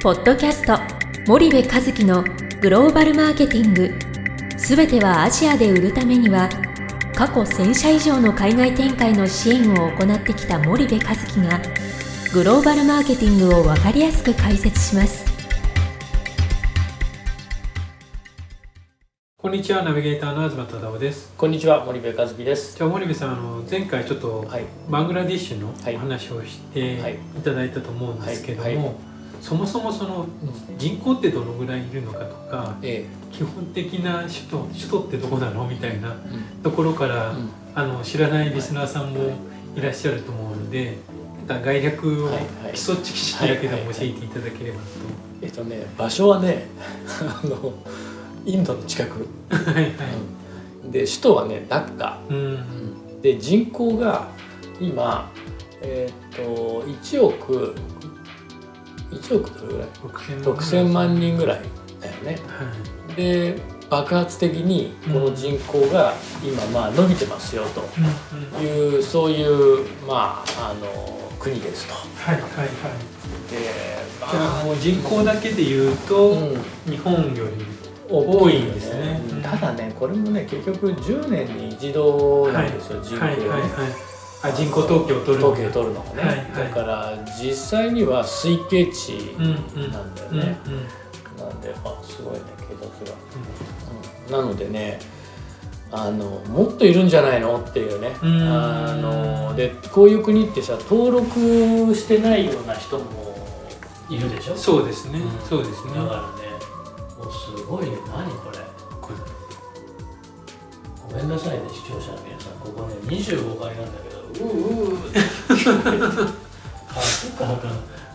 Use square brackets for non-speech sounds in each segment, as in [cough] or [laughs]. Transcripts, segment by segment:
ポッドキャスト森部和樹のグローバルマーケティング。すべてはアジアで売るためには過去1000社以上の海外展開の支援を行ってきた森部和樹がグローバルマーケティングを分かりやすく解説します。こんにちはナビゲーターの東忠夫です。こんにちは森部和樹です。じゃあ森部さんあの前回ちょっとはい。バングラディッシュのはい。話をしてはい。いただいたと思うんですけども、はいはいそもそもその人口ってどのぐらいいるのかとかえ基本的な首都首都ってどこなのみたいなえところから、うん。あの知らないリスナーさんもい。らっしゃると思うので、なんか概略を基礎知識だけでも教えていただければえっとね場所はねあのインドの近く、と。はいはい。で首都はねダッカ。うん。で人口が今えっと1億1億どれぐらい6000万人ぐらいだよね。はい。で爆発的にこの人口が今まあ伸びてますよとうんうんいうそういうまああの国ですと。はいはいはい。でじゃあもう人口だけで言うと、うん日本より多いんでですすねねうんただねこれもね結局10年に一度なんですよ、人口はいはいはい。あ人口統計を取るの。統計取るのがね、はいはい。だから実際には推計値なんだようんうんね、なんであすごいね警察が、うん。なのでねあのもっといるんじゃないのっていうね。うん。あのでこういう国ってさ登録してないような人もいるでしょ？そうですね、うん。そうですね。だからねもうすごいね。何これ？こごめんなさいね視聴者の皆さん。ここね25階なんだけどううあそっかなんか。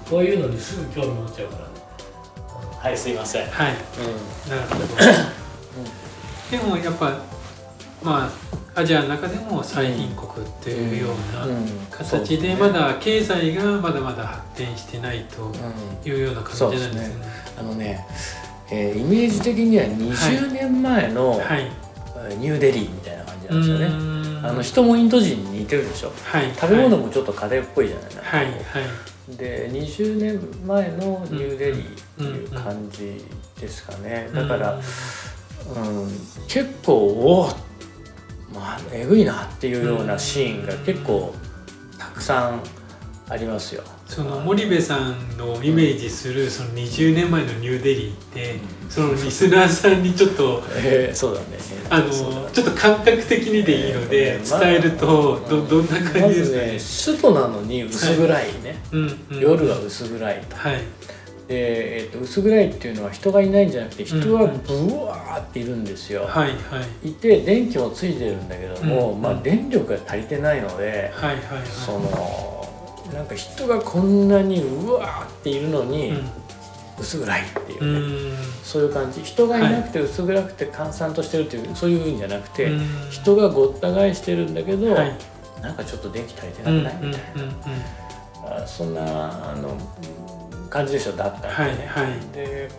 こういうのにすぐ興味持っちゃうから。ねうんはいすいません、うん、はい、なるほど。でもやっぱまあアジアの中でも最貧国っていうような形でまだ経済がまだまだ発展してないというような感じなんですね。あのね、えーイメージ的には20年前の、はい。えーニューデリーみたいな感じなんですよね。ねあの人もインド人に似てるでしょ。はい、食べ物もちょっとカレーっぽいじゃない。ですか、はいはい。で20年前のニューデリーっていう感じですかね、だから、うん、結構おおまあえぐいなっていうようなシーンが結構たくさんありますよ。その森部さんのイメージするその20年前のニューデリーってそのリスナーさんにちょっとえー [laughs] そうだね。あのちょっと感覚的にでいいので伝えるとどどんな感じですか？ね首都なのに薄暗いね、夜は薄暗いと。はい。で、えー、と薄暗いっていうのは人がいないんじゃなくて人はブワーっているんですよ。はいはい。いて電気もついてるんだけども、うん。まあ、電力が足りてないので、はいはいはい。そのなんか人がこんなにうわーっているのに、薄暗いっていううね、そういう感じ。人がいなくて薄暗くて閑散としてるっていうそういうんじゃなくて、うん。人がごった返してるんだけど、はい。なんかちょっと電気足りてなくない？みたいな、あそんなあの感じでしょだったらね、はいはい。で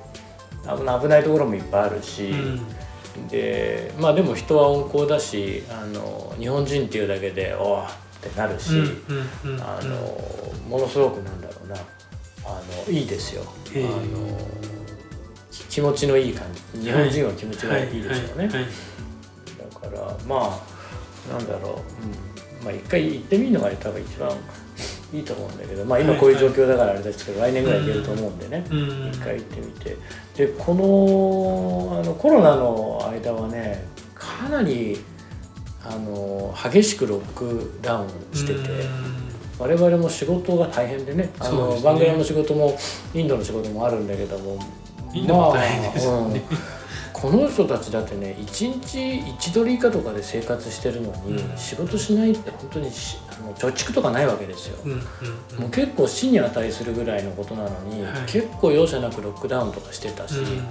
危ないところもいっぱいあるし、うん。でまあでも人は温厚だしあの日本人っていうだけでおーってなるし、あのものすごくなんだろうな。あのいいですよ。あのき気持ちのいい感じ。日本人は気持ちがいいですよね。はいはいはい。だからまあなんだろう、うん、まあ一回行ってみるのが多分一番いいと思うんだけどまあ今こういう状況だからあれですけど、来年ぐらい行けると思うんでね。うん。一回行ってみて。でこのあのコロナの間はねかなりあの激しくロックダウンしてて我々も仕事が大変でねあのね。バングラの仕事もインドの仕事もあるんだけどもインドも大変ですよね。うん。この人たちだってね1日1ドル以下とかで生活してるのに、うん。仕事しないって本当にしあの貯蓄とかないわけですよ。うんうんうん。もう結構死に値するぐらいのことなのに、はい。結構容赦なくロックダウンとかしてたし、うん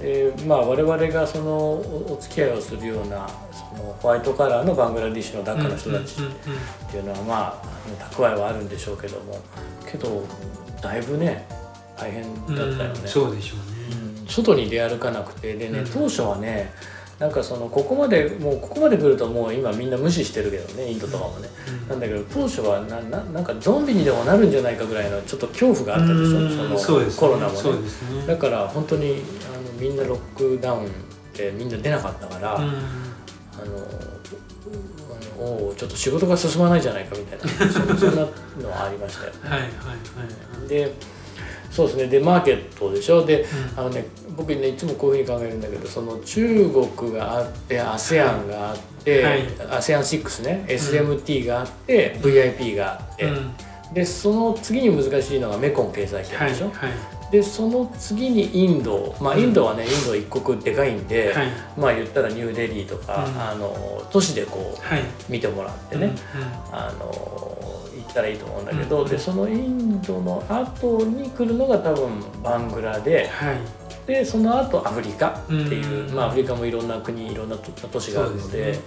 でまあ我々がそのおお付き合いをするようなそのホワイトカラーのバングラディッシュのダッカの人たちっていうのはまあ蓄えはあるんでしょうけどもけどだいぶね大変だったよね。うんそうでしょうね。うん。外に出歩かなくてでね、うん。当初はねなんかそのここまでもうここまで来るともう今みんな無視してるけどねインドとかもね、うんなんだけど当初はなななんかゾンビにでもなるんじゃないかぐらいのちょっと恐怖があったでしょうんそのコロナもそうねですね。だから本当にあのみんなロックダウンでみんな出なかったから、うん。あのおうちょっと仕事が進まないじゃないかみたいなそそんなのはありましたよ。[laughs] はいはいはい。でそうですね。でマーケットでしょ？で、うん。あのね僕ねいつもこういうふうに考えるんだけどその中国があって ASEAN があって、はい。ASEAN6 ね SMT があって、VIP があって、うん。でその次に難しいのがメコン経済圏でしょ、はいはいでその次にインドまあインドはねインド一国でかいんで、はい。まあ言ったらニューデリーとか、うん。あの都市でこうはい。見てもらってね、あの行ったらいいと思うんだけど、うん。でそのインドの後に来るのが多分バングラではいでその後アフリカっていう、うんまあ、アフリカもいろんな国いろんな都都市があるのでね。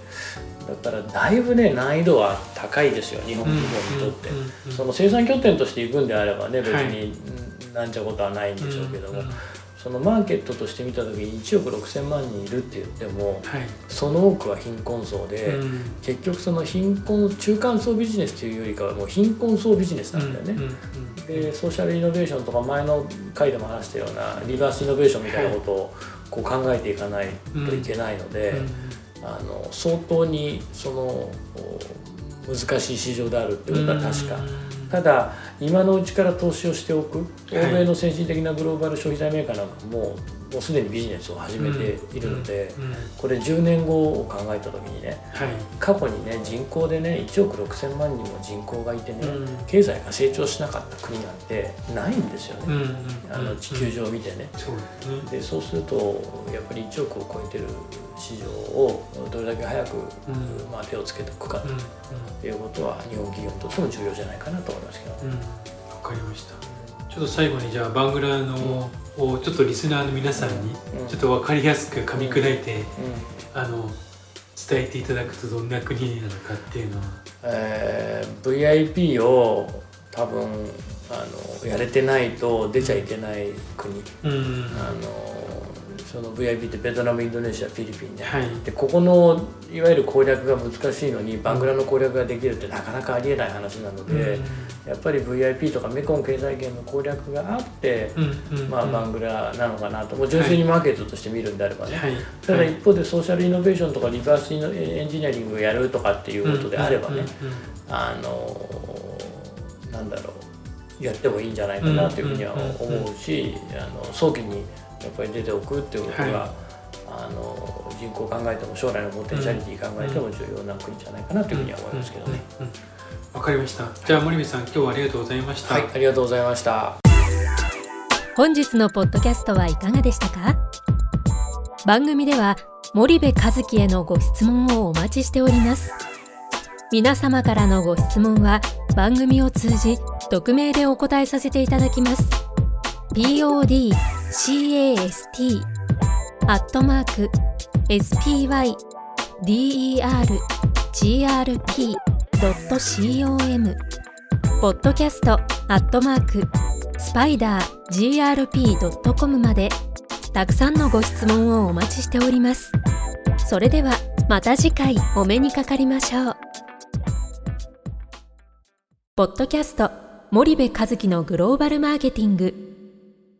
だからだいぶね難易度は高いですよ日本にとって。うんうんその生産拠点として行くんであればね別はい。にうんなんちゃことはないんでしょうけども、うんうんそのマーケットとして見た時に1億6,000万人いるって言ってもはい。その多くは貧困層で、うん。結局その貧困中間層ビジネスというよりかはもう貧困層ビジネスなんだよね。うんうんでソーシャルイノベーションとか前の回でも話したようなリバースイノベーションみたいなことをこう考えていかないといけないので、あの相当にその難しい市場であるってことは確か。ただ今のうちから投資をしておく。欧はい。米の先進的なグローバル消費財メーカーなんかももうすでにビジネスを始めているので、これ10年後を考えた時にねはい。過去にね人口でね1億6,000万人も人口がいてね、うん。経済が成長しなかった国なんてないんですよね、あの地球上を見てね。そうでそうするとやっぱり1億を超えてる市場をどれだけ早く、ん。まあ、手をつけておくかということは日本企業にとっても重要じゃないかなと思いますけど。わかりました。ちょっと最後にじゃあバングラのをちょっとリスナーの皆さんにうん。ちょっと分かりやすく噛み砕いてうん。あの伝えていただくとどんな国なのかっていうのは。えー VIP を多分あのやれてないと出ちゃいけない国、うん。あのその VIP ってベトナムインドネシアフィリピンね、はい。でここのいわゆる攻略が難しいのにバングラの攻略ができるってなかなかありえない話なので、やっぱり VIP とかメコン経済圏の攻略があって、うんうんまあ、バングラなのかなと。もう純粋にマーケットとして見るんであればね、はい。ただはい一方でソーシャルイノベーションとかリバースエンジニアリングをやるとかっていうことであればね、うんうんあのなんだろうやってもいいんじゃないかなというふうには思うし、あの早期にやっぱり出ておくっていうことが、はい。あの人口を考えても将来のポテンシャリティ考えても重要な国じゃないかなというふうには思いますけどね。わかりました。じゃあ森部さん今日はありがとうございました、はい、ありがとうございました。本日のポッドキャストはいかがでしたか？番組では森部和樹へのご質問をお待ちしております。皆様からのご質問は番組を通じ匿名でお答えさせていただきます。Podcast アットマーク spydergrp.com ポッドキャストアットマークスパイダー grp.com までたくさんのご質問をお待ちしております。それではまた次回お目にかかりましょう。ポッドキャスト森部和樹のグローバルマーケティング。